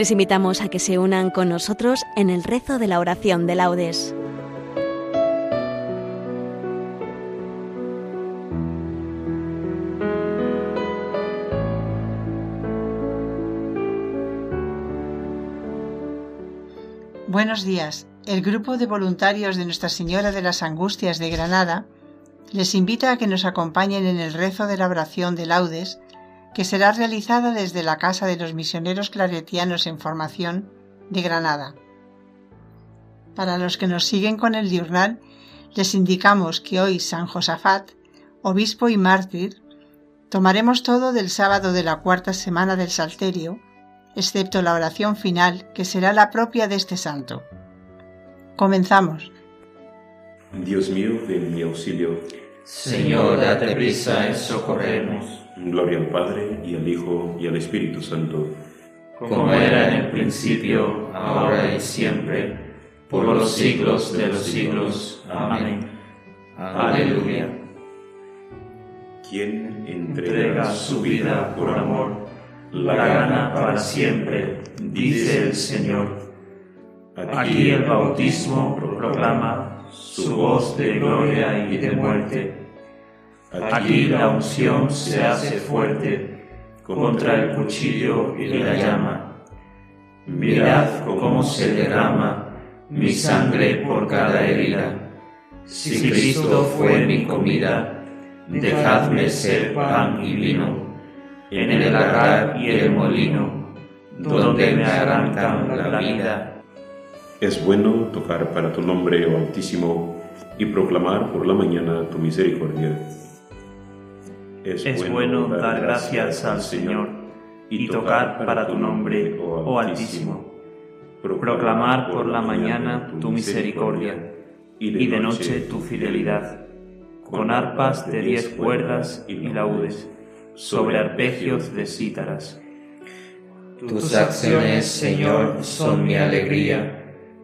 Les invitamos a que se unan con nosotros en el rezo de la oración de laudes. Buenos días. El grupo de voluntarios de Nuestra Señora de las Angustias de Granada les invita a que nos acompañen en el rezo de la oración de laudes que será realizada desde la Casa de los Misioneros Claretianos en Formación de Granada. Para los que nos siguen con el diurnal, les indicamos que hoy San Josafat, obispo y mártir, tomaremos todo del sábado de la cuarta semana del Salterio, excepto la oración final, que será la propia de este santo. Comenzamos. Dios mío, ven mi auxilio. Señor, date prisa en socorrernos. Gloria al Padre, y al Hijo, y al Espíritu Santo. Como era en el principio, ahora y siempre, por los siglos de los siglos. Amén. Aleluya. ¿Quién Entrega su vida por amor, la gana para siempre, dice el Señor. Aquí el bautismo proclama su voz de gloria y de muerte Aquí la unción se hace fuerte contra el cuchillo y la llama. Mirad cómo se derrama mi sangre por cada herida. Si Cristo fue mi comida, dejadme ser pan y vino, en el lagar y el molino, donde me arrancan la vida. Es bueno tocar para tu nombre, oh Altísimo, y proclamar por la mañana tu misericordia es, bueno, dar gracias al Señor y tocar para tu nombre, oh, oh Altísimo. Proclamar por la mañana tu misericordia y de noche tu fidelidad, con arpas de diez cuerdas y laudes, sobre arpegios de cítaras. Tus acciones, Señor, son mi alegría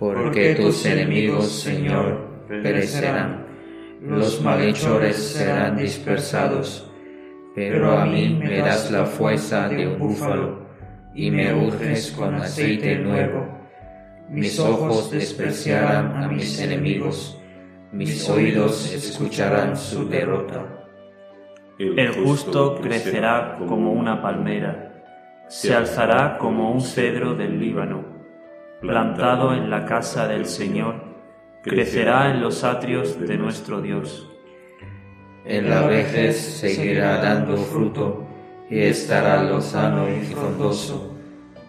Porque tus enemigos, Señor, perecerán. Los malhechores serán dispersados, pero a mí me das la fuerza de un búfalo y me unges con aceite nuevo. Mis ojos despreciarán a mis enemigos, mis oídos escucharán su derrota. El justo crecerá como una palmera, se alzará como un cedro del Líbano, plantado en la casa del Señor crecerá en los atrios de nuestro Dios. En la vejez seguirá dando fruto y estará lozano y frondoso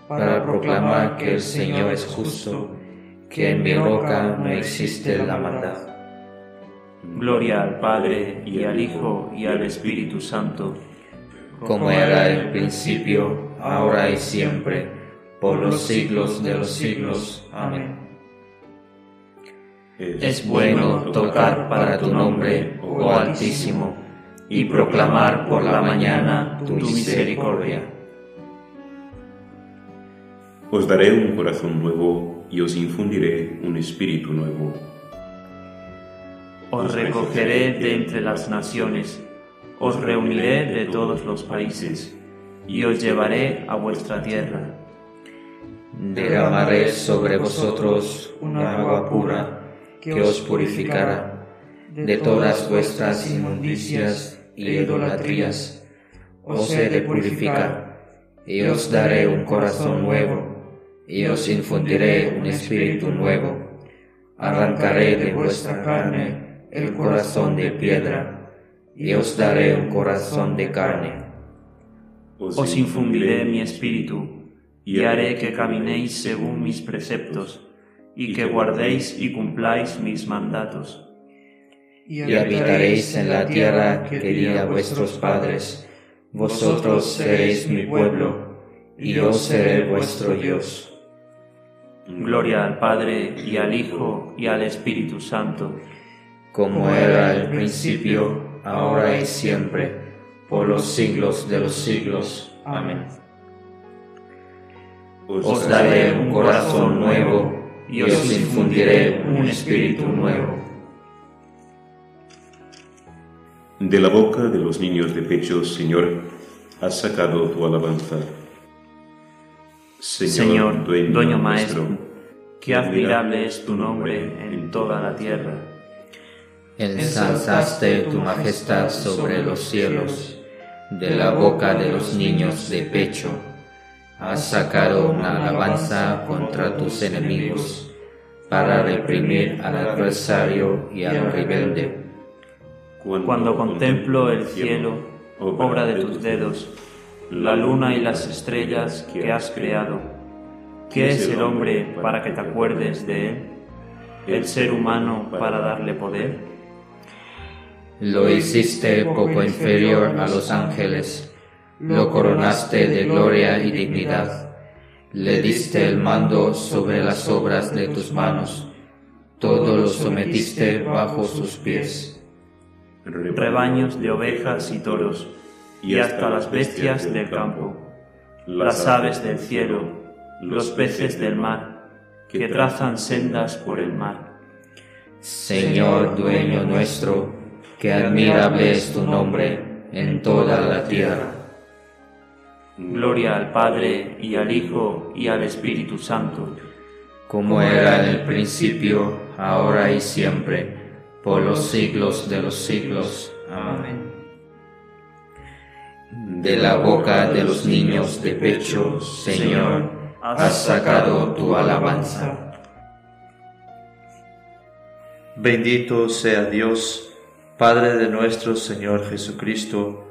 para proclamar que el Señor es justo, que en mi roca no existe la maldad. Gloria al Padre y al Hijo y al Espíritu Santo, como era en el principio, ahora y siempre, por los siglos de los siglos. Amén. Es bueno tocar para tu nombre, oh Altísimo, y proclamar por la mañana tu misericordia. Os daré un corazón nuevo y os infundiré un espíritu nuevo. Os recogeré de entre las naciones, os reuniré de todos los países, y os llevaré a vuestra tierra. Derramaré sobre vosotros una agua pura que os purificará de todas vuestras inmundicias y idolatrías. Os he de purificar, y os daré un corazón nuevo, y os infundiré un espíritu nuevo. Arrancaré de vuestra carne el corazón de piedra, y os daré un corazón de carne. Os infundiré mi espíritu, y haré que caminéis según mis preceptos y que guardéis y cumpláis mis mandatos. Y habitaréis en la tierra que di a vuestros padres, vosotros seréis mi pueblo, y yo seré vuestro Dios. Gloria al Padre y al Hijo y al Espíritu Santo, como era el principio, ahora y siempre, por los siglos de los siglos. Amén. Os daré un corazón nuevo y os infundiré un espíritu nuevo. De la boca de los niños de pecho, Señor, has sacado tu alabanza. Señor, dueño, maestro, qué admirable es tu nombre en toda la tierra. Ensalzaste tu majestad sobre los cielos, de la boca de los niños de pecho. Has sacado una alabanza contra tus enemigos, para reprimir al adversario y al rebelde. Cuando contemplo el cielo, obra de tus dedos, la luna y las estrellas que has creado. ¿Qué es el hombre para que te acuerdes de él? ¿El ser humano para darle poder? Lo hiciste poco inferior a los ángeles, lo coronaste de gloria y dignidad, le diste el mando sobre las obras de tus manos, todo lo sometiste bajo sus pies. Rebaños de ovejas y toros, y hasta las bestias del campo, las aves del cielo, los peces del mar, que trazan sendas por el mar. Señor dueño nuestro, que admirable es tu nombre en toda la tierra. Gloria al Padre y al Hijo y al Espíritu Santo, como era en el principio, ahora y siempre, por los siglos de los siglos. Amén de la boca de los niños de pecho, Señor, has sacado tu alabanza. Bendito sea Dios, Padre de nuestro Señor Jesucristo,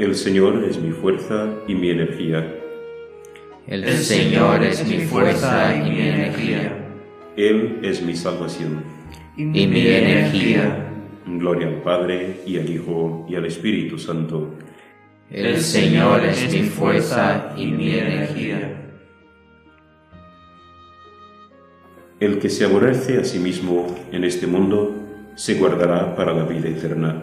El Señor es mi fuerza y mi energía. El Señor es mi fuerza y mi energía. Él es mi salvación. Y mi energía Gloria al Padre y al Hijo y al Espíritu Santo. El Señor es mi fuerza y mi energía. El que se aborrece a sí mismo en este mundo se guardará para la vida eterna.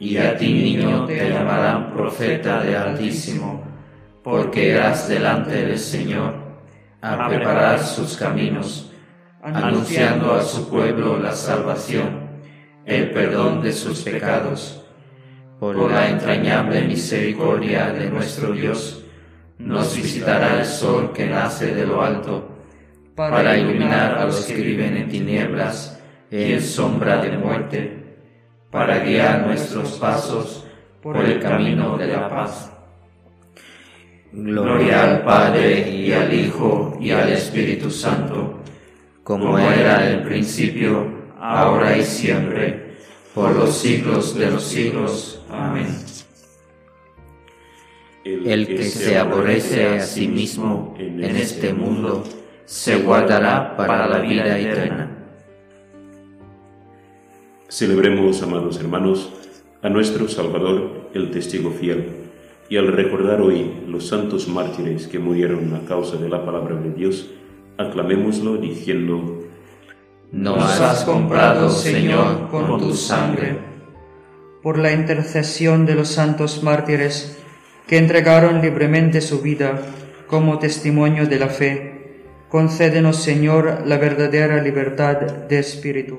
Y a ti, niño, te llamarán profeta de Altísimo, porque irás delante del Señor a preparar sus caminos, anunciando a su pueblo la salvación, el perdón de sus pecados. Por la entrañable misericordia de nuestro Dios, nos visitará el sol que nace de lo alto, para iluminar a los que viven en tinieblas y en sombra de muerte, para guiar nuestros pasos por el camino de la paz. Gloria al Padre y al Hijo y al Espíritu Santo, como era en el principio, ahora y siempre, por los siglos de los siglos. Amén. El que se aborrece a sí mismo en este mundo, se guardará para la vida eterna. Celebremos, amados hermanos, a nuestro Salvador, el testigo fiel, y al recordar hoy los santos mártires que murieron a causa de la palabra de Dios, aclamémoslo diciendo, Nos has comprado, Señor, con tu sangre. Por la intercesión de los santos mártires que entregaron libremente su vida como testimonio de la fe, concédenos, Señor, la verdadera libertad de espíritu.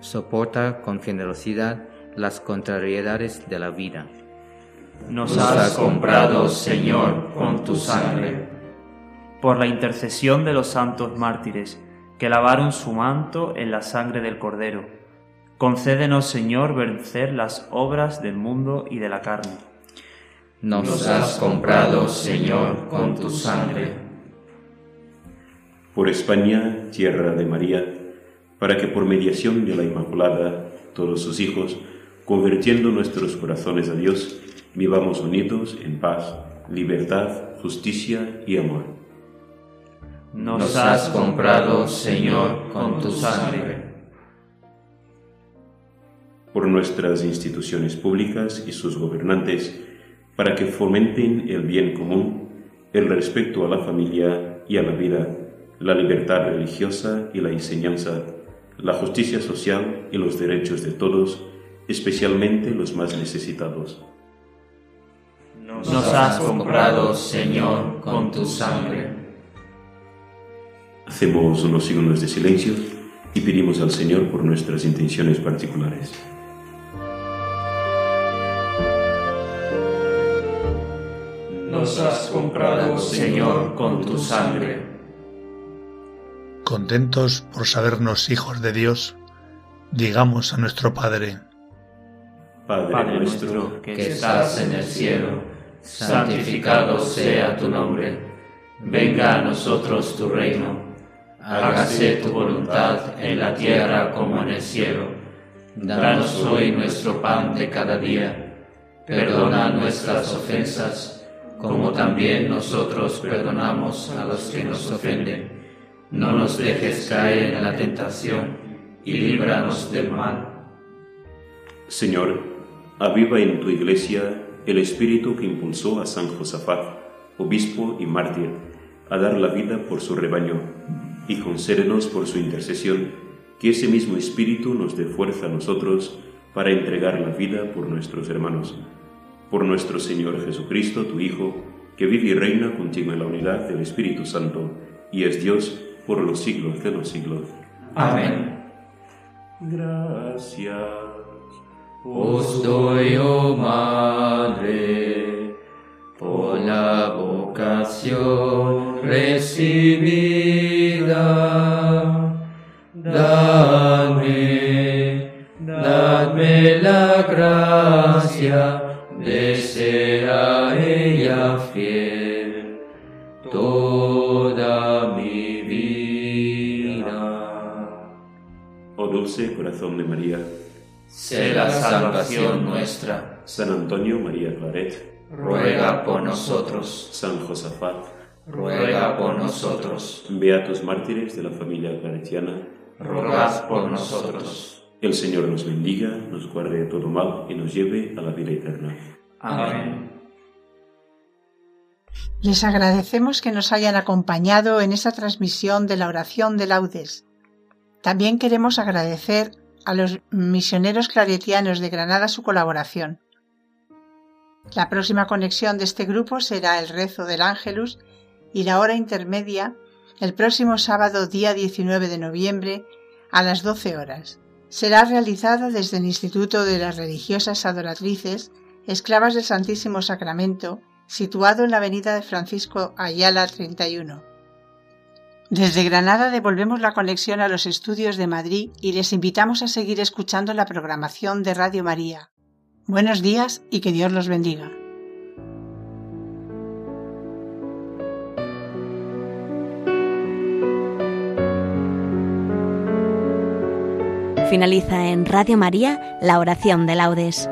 soporta con generosidad las contrariedades de la vida. Nos has comprado, Señor, con tu sangre. Por la intercesión de los santos mártires que lavaron su manto en la sangre del Cordero, concédenos, Señor, vencer las obras del mundo y de la carne nos has comprado, Señor, con tu sangre. Por España, tierra de María, para que por mediación de la Inmaculada, todos sus hijos, convirtiendo nuestros corazones a Dios, vivamos unidos en paz, libertad, justicia y amor. Nos has comprado, Señor, con tu sangre. Por nuestras instituciones públicas y sus gobernantes, para que fomenten el bien común, el respeto a la familia y a la vida, la libertad religiosa y la enseñanza, la justicia social y los derechos de todos, especialmente los más necesitados. Nos has comprado, Señor, con tu sangre. Hacemos unos segundos de silencio y pedimos al Señor por nuestras intenciones particulares. nos has comprado, Señor, con tu sangre. Contentos por sabernos hijos de Dios, digamos a nuestro Padre, Padre nuestro que estás en el cielo, santificado sea tu nombre, venga a nosotros tu reino, hágase tu voluntad en la tierra como en el cielo. Danos hoy nuestro pan de cada día, perdona nuestras ofensas como también nosotros perdonamos a los que nos ofenden. No nos dejes caer en la tentación y líbranos del mal. Señor, aviva en tu iglesia el espíritu que impulsó a San Josafat, obispo y mártir, a dar la vida por su rebaño, y concédenos por su intercesión que ese mismo espíritu nos dé fuerza a nosotros para entregar la vida por nuestros hermanos por nuestro Señor Jesucristo, tu Hijo, que vive y reina contigo en la unidad del Espíritu Santo, y es Dios por los siglos de los siglos. Amén. Gracias. Os doy, oh Madre, por la vocación recibida. Dadme, dadme la gracia de ser a ella fiel toda mi vida. Oh dulce corazón de María, sé la salvación nuestra. San Antonio María Claret, ruega por nosotros. San Josafat, ruega por nosotros. Beatos mártires de la familia claretiana, rogad por nosotros. El Señor nos bendiga, nos guarde de todo mal y nos lleve a la vida eterna. Amén. Les agradecemos que nos hayan acompañado en esta transmisión de la oración de laudes. También queremos agradecer a los misioneros claretianos de Granada su colaboración. La próxima conexión de este grupo será el rezo del Ángelus y la hora intermedia el próximo sábado día 19 de noviembre a las 12 horas será realizada desde el Instituto de las Religiosas Adoratrices, Esclavas del Santísimo Sacramento, situado en la avenida de Francisco Ayala 31. Desde Granada devolvemos la conexión a los estudios de Madrid y les invitamos a seguir escuchando la programación de Radio María. Buenos días y que Dios los bendiga. Finaliza en Radio María la oración de laudes.